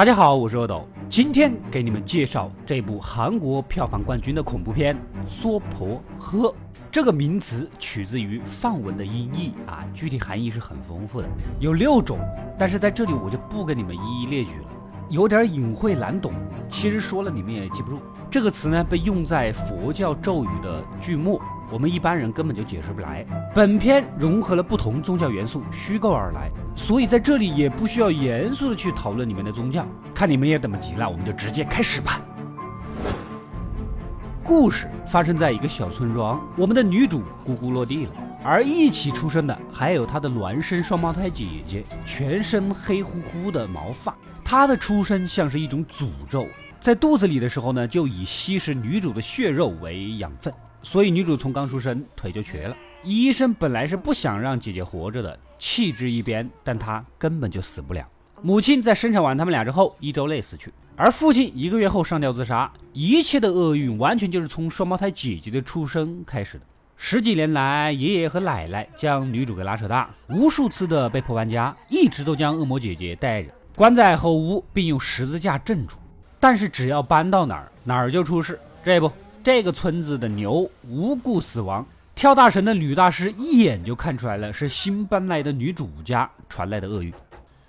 大家好，我是阿斗，今天给你们介绍这部韩国票房冠军的恐怖片《娑婆诃》。这个名词取自于梵文的音译啊，具体含义是很丰富的，有六种，但是在这里我就不跟你们一一列举了，有点隐晦难懂。其实说了你们也记不住。这个词呢，被用在佛教咒语的句末。我们一般人根本就解释不来。本片融合了不同宗教元素，虚构而来，所以在这里也不需要严肃的去讨论里面的宗教。看你们也等不及了，我们就直接开始吧。故事发生在一个小村庄，我们的女主咕咕落地了，而一起出生的还有她的孪生双胞胎姐姐，全身黑乎乎的毛发。她的出生像是一种诅咒，在肚子里的时候呢，就以吸食女主的血肉为养分。所以女主从刚出生腿就瘸了，医生本来是不想让姐姐活着的，弃之一边，但她根本就死不了。母亲在生产完他们俩之后一周内死去，而父亲一个月后上吊自杀。一切的厄运完全就是从双胞胎姐姐的出生开始的。十几年来，爷爷和奶奶将女主给拉扯大，无数次的被迫搬家，一直都将恶魔姐姐带着，关在后屋，并用十字架镇住。但是只要搬到哪儿，哪儿就出事。这不。这个村子的牛无故死亡，跳大神的女大师一眼就看出来了，是新搬来的女主家传来的厄运。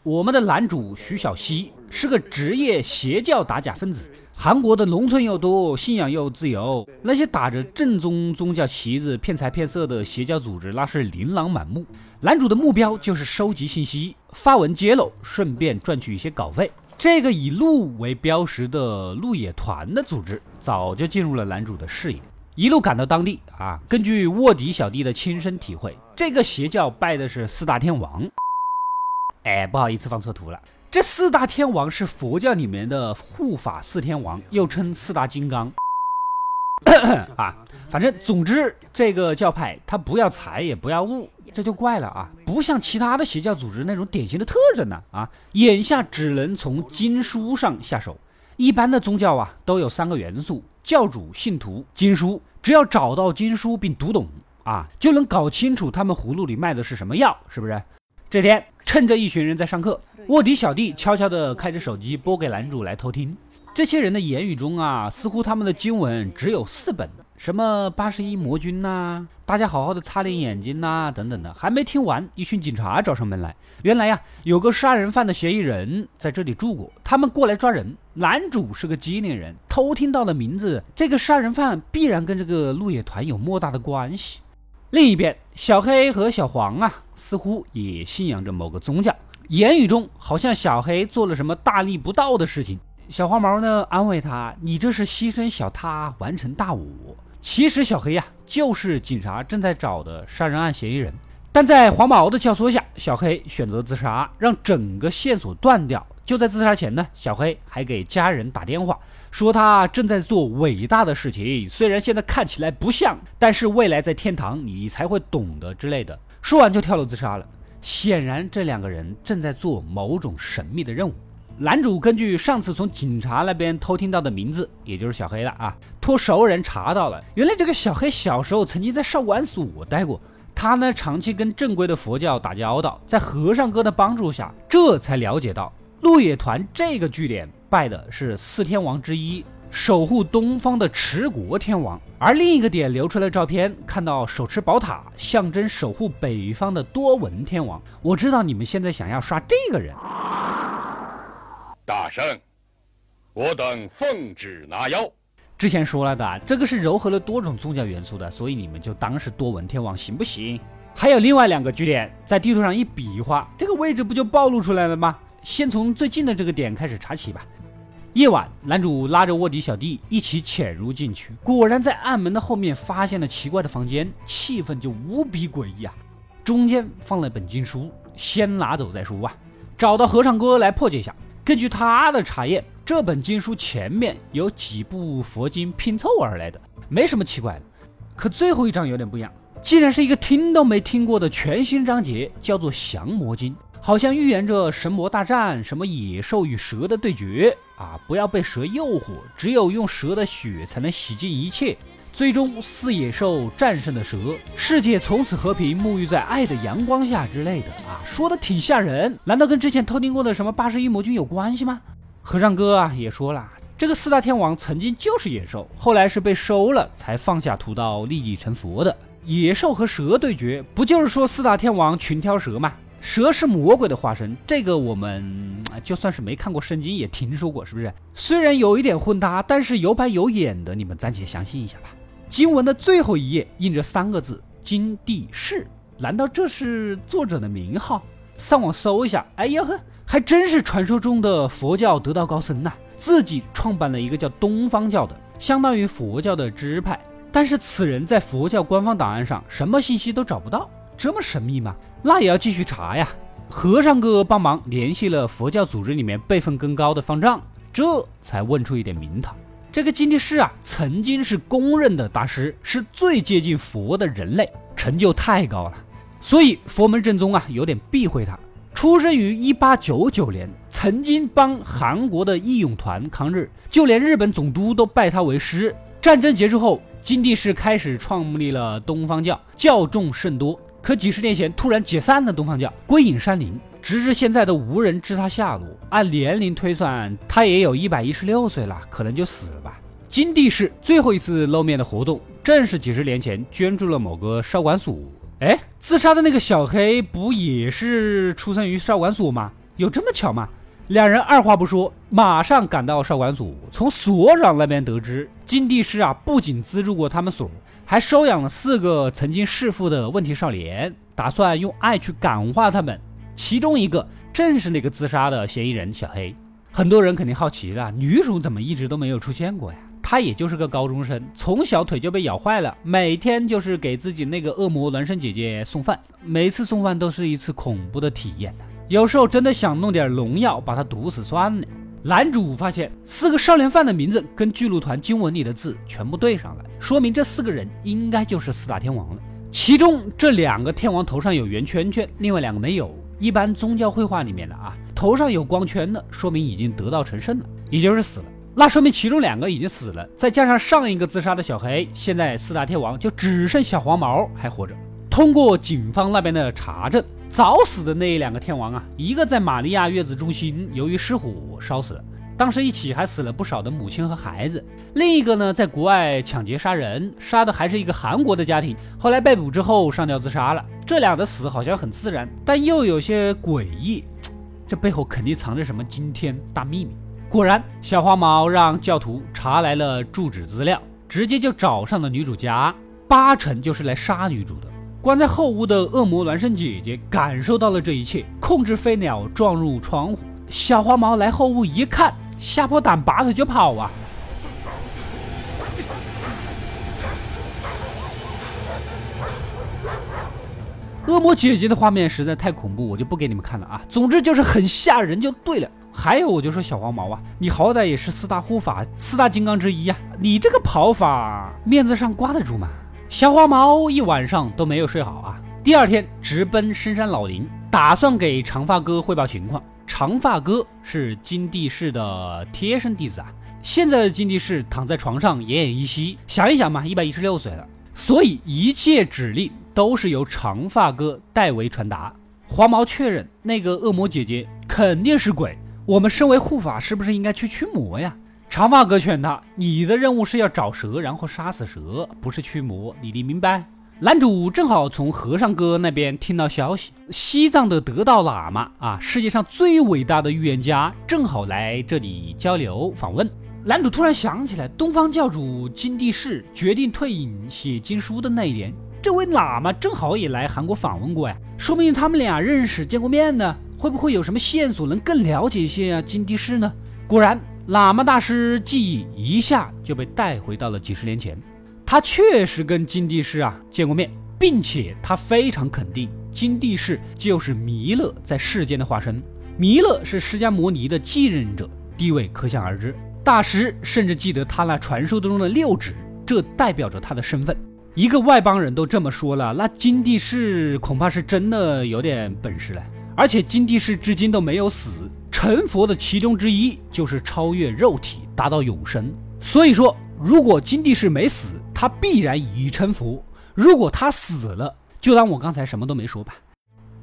我们的男主徐小溪是个职业邪教打假分子。韩国的农村又多，信仰又自由，那些打着正宗宗教旗子骗财骗色的邪教组织那是琳琅满目。男主的目标就是收集信息，发文揭露，顺便赚取一些稿费。这个以鹿为标识的鹿野团的组织，早就进入了男主的视野。一路赶到当地啊，根据卧底小弟的亲身体会，这个邪教拜的是四大天王。哎，不好意思，放错图了。这四大天王是佛教里面的护法四天王，又称四大金刚。啊，反正总之，这个教派他不要财也不要物，这就怪了啊！不像其他的邪教组织那种典型的特征呢啊！眼下只能从经书上下手。一般的宗教啊，都有三个元素：教主、信徒、经书。只要找到经书并读懂啊，就能搞清楚他们葫芦里卖的是什么药，是不是？这天，趁着一群人在上课，卧底小弟悄悄地开着手机拨给男主来偷听。这些人的言语中啊，似乎他们的经文只有四本，什么八十一魔君呐，大家好好的擦亮眼睛呐，等等的。还没听完，一群警察找上门来。原来呀，有个杀人犯的嫌疑人在这里住过，他们过来抓人。男主是个机灵人，偷听到了名字，这个杀人犯必然跟这个鹿野团有莫大的关系。另一边，小黑和小黄啊，似乎也信仰着某个宗教，言语中好像小黑做了什么大逆不道的事情。小黄毛呢安慰他：“你这是牺牲小他完成大我。”其实小黑呀就是警察正在找的杀人案嫌疑人。但在黄毛的教唆下，小黑选择自杀，让整个线索断掉。就在自杀前呢，小黑还给家人打电话，说他正在做伟大的事情，虽然现在看起来不像，但是未来在天堂你才会懂得之类的。说完就跳楼自杀了。显然这两个人正在做某种神秘的任务。男主根据上次从警察那边偷听到的名字，也就是小黑了啊，托熟人查到了，原来这个小黑小时候曾经在少管所待过，他呢长期跟正规的佛教打交道，在和尚哥的帮助下，这才了解到鹿野团这个据点拜的是四天王之一，守护东方的持国天王，而另一个点流出来的照片，看到手持宝塔，象征守护北方的多闻天王。我知道你们现在想要刷这个人。大圣，我等奉旨拿妖。之前说了的，这个是糅合了多种宗教元素的，所以你们就当是多闻天王行不行？还有另外两个据点，在地图上一比划，这个位置不就暴露出来了吗？先从最近的这个点开始查起吧。夜晚，男主拉着卧底小弟一起潜入进去，果然在暗门的后面发现了奇怪的房间，气氛就无比诡异啊。中间放了本经书，先拿走再说啊。找到和尚哥来破解一下。根据他的查验，这本经书前面有几部佛经拼凑而来的，没什么奇怪的。可最后一章有点不一样，竟然是一个听都没听过的全新章节，叫做《降魔经》，好像预言着神魔大战，什么野兽与蛇的对决啊！不要被蛇诱惑，只有用蛇的血才能洗净一切。最终，四野兽战胜了蛇，世界从此和平，沐浴在爱的阳光下之类的啊，说的挺吓人。难道跟之前偷听过的什么八十一魔君有关系吗？和尚哥啊也说了，这个四大天王曾经就是野兽，后来是被收了才放下屠刀立地成佛的。野兽和蛇对决，不就是说四大天王群挑蛇吗？蛇是魔鬼的化身，这个我们就算是没看过圣经也听说过，是不是？虽然有一点混搭，但是有板有眼的，你们暂且相信一下吧。经文的最后一页印着三个字“金地士”，难道这是作者的名号？上网搜一下，哎呀呵，还真是传说中的佛教得道高僧呐，自己创办了一个叫东方教的，相当于佛教的支派。但是此人在佛教官方档案上什么信息都找不到，这么神秘吗？那也要继续查呀。和尚哥帮忙联系了佛教组织里面辈分更高的方丈，这才问出一点名堂。这个金地师啊，曾经是公认的大师，是最接近佛的人类，成就太高了，所以佛门正宗啊有点避讳他。出生于一八九九年，曾经帮韩国的义勇团抗日，就连日本总督都拜他为师。战争结束后。金地士开始创立了东方教，教众甚多。可几十年前突然解散了东方教，归隐山林，直至现在都无人知他下落。按年龄推算，他也有一百一十六岁了，可能就死了吧。金地士最后一次露面的活动，正是几十年前捐助了某个少管所。哎，自杀的那个小黑不也是出生于少管所吗？有这么巧吗？两人二话不说，马上赶到少管所。从所长那边得知，金地师啊，不仅资助过他们所，还收养了四个曾经弑父的问题少年，打算用爱去感化他们。其中一个正是那个自杀的嫌疑人小黑。很多人肯定好奇了，女主怎么一直都没有出现过呀？他也就是个高中生，从小腿就被咬坏了，每天就是给自己那个恶魔孪生姐姐送饭，每次送饭都是一次恐怖的体验有时候真的想弄点农药把他毒死算了。男主发现四个少年犯的名字跟巨鹿团经文里的字全部对上了，说明这四个人应该就是四大天王了。其中这两个天王头上有圆圈圈，另外两个没有。一般宗教绘画里面的啊，头上有光圈的，说明已经得道成圣了，也就是死了。那说明其中两个已经死了，再加上上一个自杀的小黑，现在四大天王就只剩小黄毛还活着。通过警方那边的查证，早死的那两个天王啊，一个在玛利亚月子中心由于失火烧死了，当时一起还死了不少的母亲和孩子；另一个呢，在国外抢劫杀人，杀的还是一个韩国的家庭，后来被捕之后上吊自杀了。这俩的死好像很自然，但又有些诡异，这背后肯定藏着什么惊天大秘密。果然，小黄毛让教徒查来了住址资料，直接就找上了女主家，八成就是来杀女主的。关在后屋的恶魔孪生姐姐感受到了这一切，控制飞鸟撞入窗户。小花毛来后屋一看，吓破胆，拔腿就跑啊！恶魔姐姐的画面实在太恐怖，我就不给你们看了啊。总之就是很吓人就对了。还有，我就说小黄毛啊，你好歹也是四大护法、四大金刚之一啊，你这个跑法，面子上挂得住吗？小黄毛一晚上都没有睡好啊！第二天直奔深山老林，打算给长发哥汇报情况。长发哥是金地士的贴身弟子啊。现在的金地士躺在床上奄奄一息，想一想嘛，一百一十六岁了，所以一切指令都是由长发哥代为传达。黄毛确认那个恶魔姐姐肯定是鬼，我们身为护法，是不是应该去驱魔呀？长发哥劝他：“你的任务是要找蛇，然后杀死蛇，不是驱魔，你你明白？”男主正好从和尚哥那边听到消息，西藏的得道喇嘛啊，世界上最伟大的预言家，正好来这里交流访问。男主突然想起来，东方教主金地士决定退隐写经书的那一年，这位喇嘛正好也来韩国访问过呀，说明他们俩认识见过面呢。会不会有什么线索能更了解一些啊？金地士呢？果然。喇嘛大师记忆一下就被带回到了几十年前，他确实跟金地士啊见过面，并且他非常肯定金地士就是弥勒在世间的化身。弥勒是释迦摩尼的继任者，地位可想而知。大师甚至记得他那传说中的六指，这代表着他的身份。一个外邦人都这么说了，那金地士恐怕是真的有点本事了。而且金地士至今都没有死。成佛的其中之一就是超越肉体，达到永生。所以说，如果金地士没死，他必然已成佛；如果他死了，就当我刚才什么都没说吧。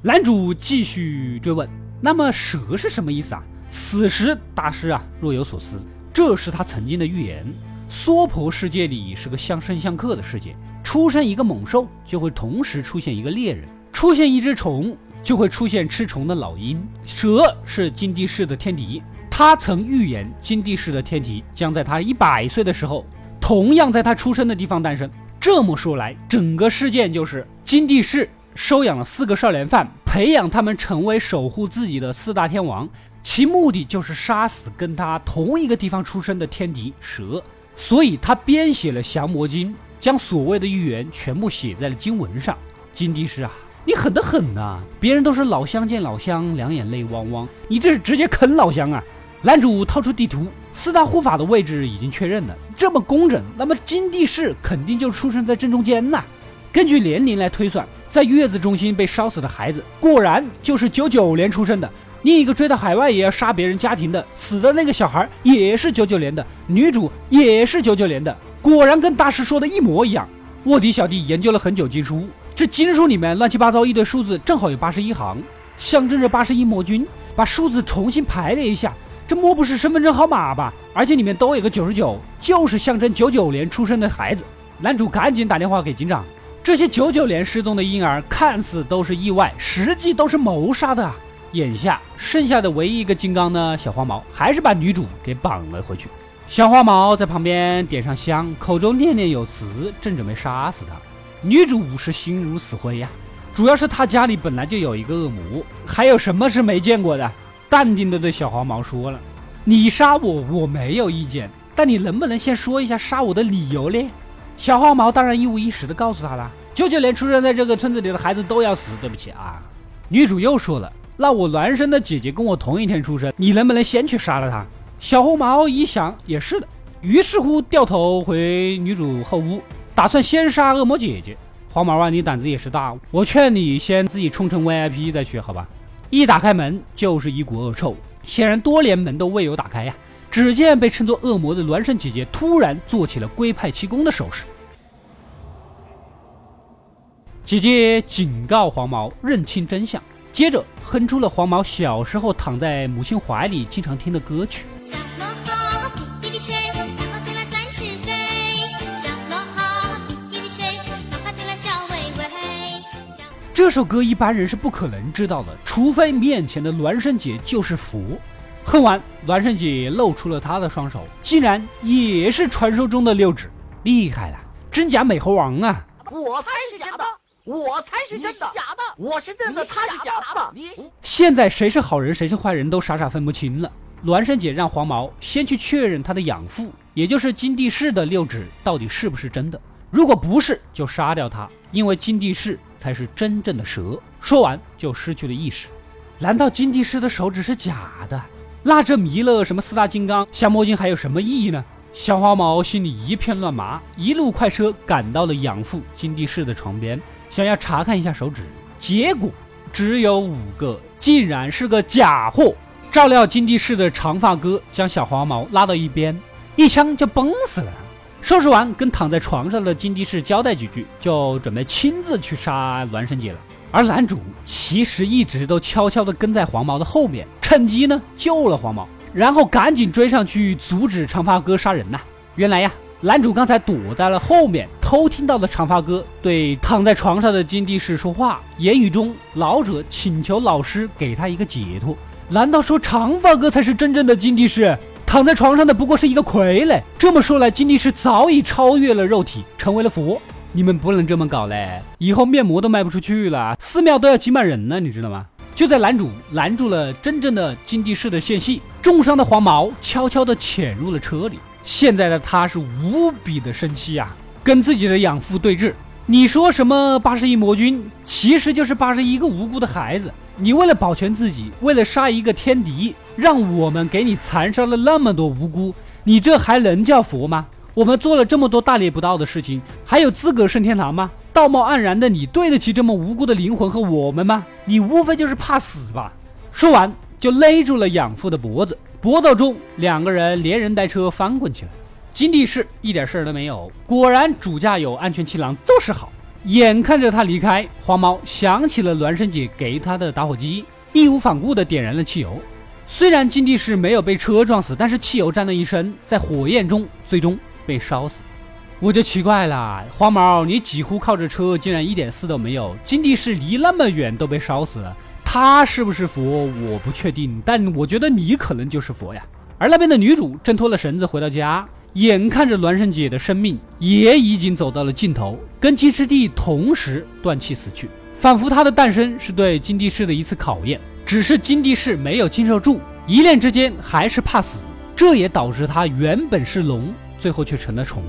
男主继续追问：“那么蛇是什么意思啊？此时大师啊若有所思，这是他曾经的预言。娑婆世界里是个相生相克的世界，出生一个猛兽就会同时出现一个猎人，出现一只虫就会出现吃虫的老鹰。蛇是金地氏的天敌，他曾预言金地氏的天敌将在他一百岁的时候，同样在他出生的地方诞生。这么说来，整个事件就是金地氏收养了四个少年犯，培养他们成为守护自己的四大天王，其目的就是杀死跟他同一个地方出生的天敌蛇。所以他编写了降魔经，将所谓的预言全部写在了经文上。金帝师啊，你狠得很呐！别人都是老乡见老乡，两眼泪汪汪，你这是直接坑老乡啊！男主掏出地图，四大护法的位置已经确认了，这么工整，那么金帝师肯定就出生在正中间呐。根据年龄来推算，在月子中心被烧死的孩子，果然就是九九年出生的。另一个追到海外也要杀别人家庭的死的那个小孩也是九九年的，女主也是九九年的，果然跟大师说的一模一样。卧底小弟研究了很久经书，这经书里面乱七八糟一堆数字，正好有八十一行，象征着八十一魔君。把数字重新排列一下，这莫不是身份证号码吧？而且里面都有个九十九，就是象征九九年出生的孩子。男主赶紧打电话给警长，这些九九年失踪的婴儿看似都是意外，实际都是谋杀的啊。眼下剩下的唯一一个金刚呢，小黄毛还是把女主给绑了回去。小黄毛在旁边点上香，口中念念有词，正准备杀死他。女主是心如死灰呀，主要是她家里本来就有一个恶魔，还有什么是没见过的？淡定的对小黄毛说了：“你杀我，我没有意见，但你能不能先说一下杀我的理由呢？”小黄毛当然一五一十的告诉他了：“九九年出生在这个村子里的孩子都要死，对不起啊。”女主又说了。那我孪生的姐姐跟我同一天出生，你能不能先去杀了她？小红毛一想也是的，于是乎掉头回女主后屋，打算先杀恶魔姐姐。黄毛啊，你胆子也是大，我劝你先自己冲成 VIP 再去，好吧？一打开门就是一股恶臭，显然多年门都未有打开呀。只见被称作恶魔的孪生姐姐突然做起了龟派气功的手势，姐姐警告黄毛认清真相。接着哼出了黄毛小时候躺在母亲怀里经常听的歌曲。这首歌一般人是不可能知道的，除非面前的孪生姐就是佛。哼完，孪生姐露出了她的双手，竟然也是传说中的六指，厉害了，真假美猴王啊！我才是假的。我才是真的，假的，我是真的，他是假的。你现在谁是好人，谁是坏人都傻傻分不清了。孪生姐让黄毛先去确认他的养父，也就是金地氏的六指到底是不是真的。如果不是，就杀掉他，因为金地氏才是真正的蛇。说完就失去了意识。难道金地氏的手指是假的？那这弥勒什么四大金刚、降魔经还有什么意义呢？小黄毛心里一片乱麻，一路快车赶到了养父金地氏的床边。想要查看一下手指，结果只有五个，竟然是个假货。照料金地氏的长发哥将小黄毛拉到一边，一枪就崩死了。收拾完，跟躺在床上的金地氏交代几句，就准备亲自去杀孪生姐了。而男主其实一直都悄悄地跟在黄毛的后面，趁机呢救了黄毛，然后赶紧追上去阻止长发哥杀人呐。原来呀。男主刚才躲在了后面，偷听到了长发哥对躺在床上的金地士说话，言语中老者请求老师给他一个解脱。难道说长发哥才是真正的金地士？躺在床上的不过是一个傀儡？这么说来，金地士早已超越了肉体，成为了佛。你们不能这么搞嘞，以后面膜都卖不出去了，寺庙都要挤满人了，你知道吗？就在男主拦住了真正的金地士的间隙，重伤的黄毛悄悄地潜入了车里。现在的他是无比的生气呀，跟自己的养父对峙。你说什么八十一魔君，其实就是八十一个无辜的孩子。你为了保全自己，为了杀一个天敌，让我们给你残杀了那么多无辜，你这还能叫佛吗？我们做了这么多大逆不道的事情，还有资格升天堂吗？道貌岸然的你，对得起这么无辜的灵魂和我们吗？你无非就是怕死吧。说完，就勒住了养父的脖子。搏斗中，两个人连人带车翻滚起来。金地士一点事儿都没有，果然主驾有安全气囊就是好。眼看着他离开，黄毛想起了孪生姐给他的打火机，义无反顾地点燃了汽油。虽然金地市没有被车撞死，但是汽油沾了一身，在火焰中最终被烧死。我就奇怪了，黄毛，你几乎靠着车，竟然一点事都没有。金地市离那么远都被烧死了，他是不是佛？我不确定，但我觉得你可能就是佛呀。而那边的女主挣脱了绳子回到家，眼看着孪生姐的生命也已经走到了尽头，跟金师弟同时断气死去，仿佛她的诞生是对金地市的一次考验。只是金地市没有经受住，一念之间还是怕死，这也导致他原本是龙，最后却成了虫。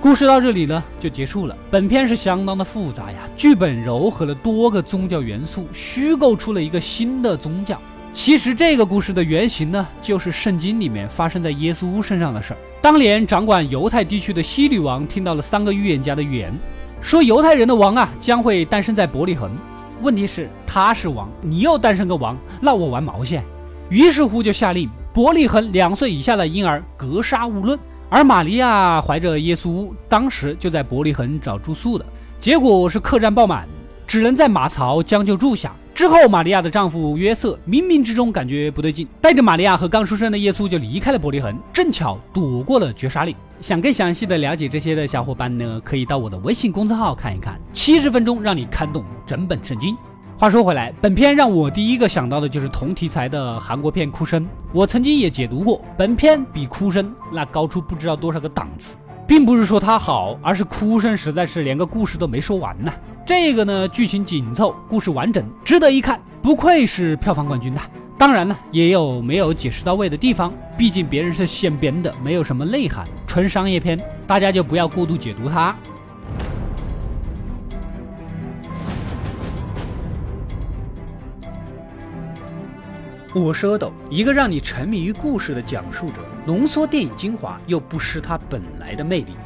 故事到这里呢就结束了。本片是相当的复杂呀，剧本糅合了多个宗教元素，虚构出了一个新的宗教。其实这个故事的原型呢，就是圣经里面发生在耶稣身上的事儿。当年掌管犹太地区的西女王听到了三个预言家的预言，说犹太人的王啊将会诞生在伯利恒。问题是他是王，你又诞生个王，那我玩毛线？于是乎就下令，伯利恒两岁以下的婴儿格杀勿论。而玛利亚怀着耶稣，当时就在伯利恒找住宿的，结果是客栈爆满，只能在马槽将就住下。之后，玛利亚的丈夫约瑟冥冥之中感觉不对劲，带着玛利亚和刚出生的耶稣就离开了伯利恒，正巧躲过了绝杀令。想更详细的了解这些的小伙伴呢，可以到我的微信公众号看一看，七十分钟让你看懂整本圣经。话说回来，本片让我第一个想到的就是同题材的韩国片《哭声》，我曾经也解读过，本片比《哭声》那高出不知道多少个档次，并不是说它好，而是《哭声》实在是连个故事都没说完呢。这个呢，剧情紧凑，故事完整，值得一看，不愧是票房冠军呐。当然呢，也有没有解释到位的地方，毕竟别人是现编的，没有什么内涵，纯商业片，大家就不要过度解读它。我是阿斗，一个让你沉迷于故事的讲述者，浓缩电影精华又不失它本来的魅力。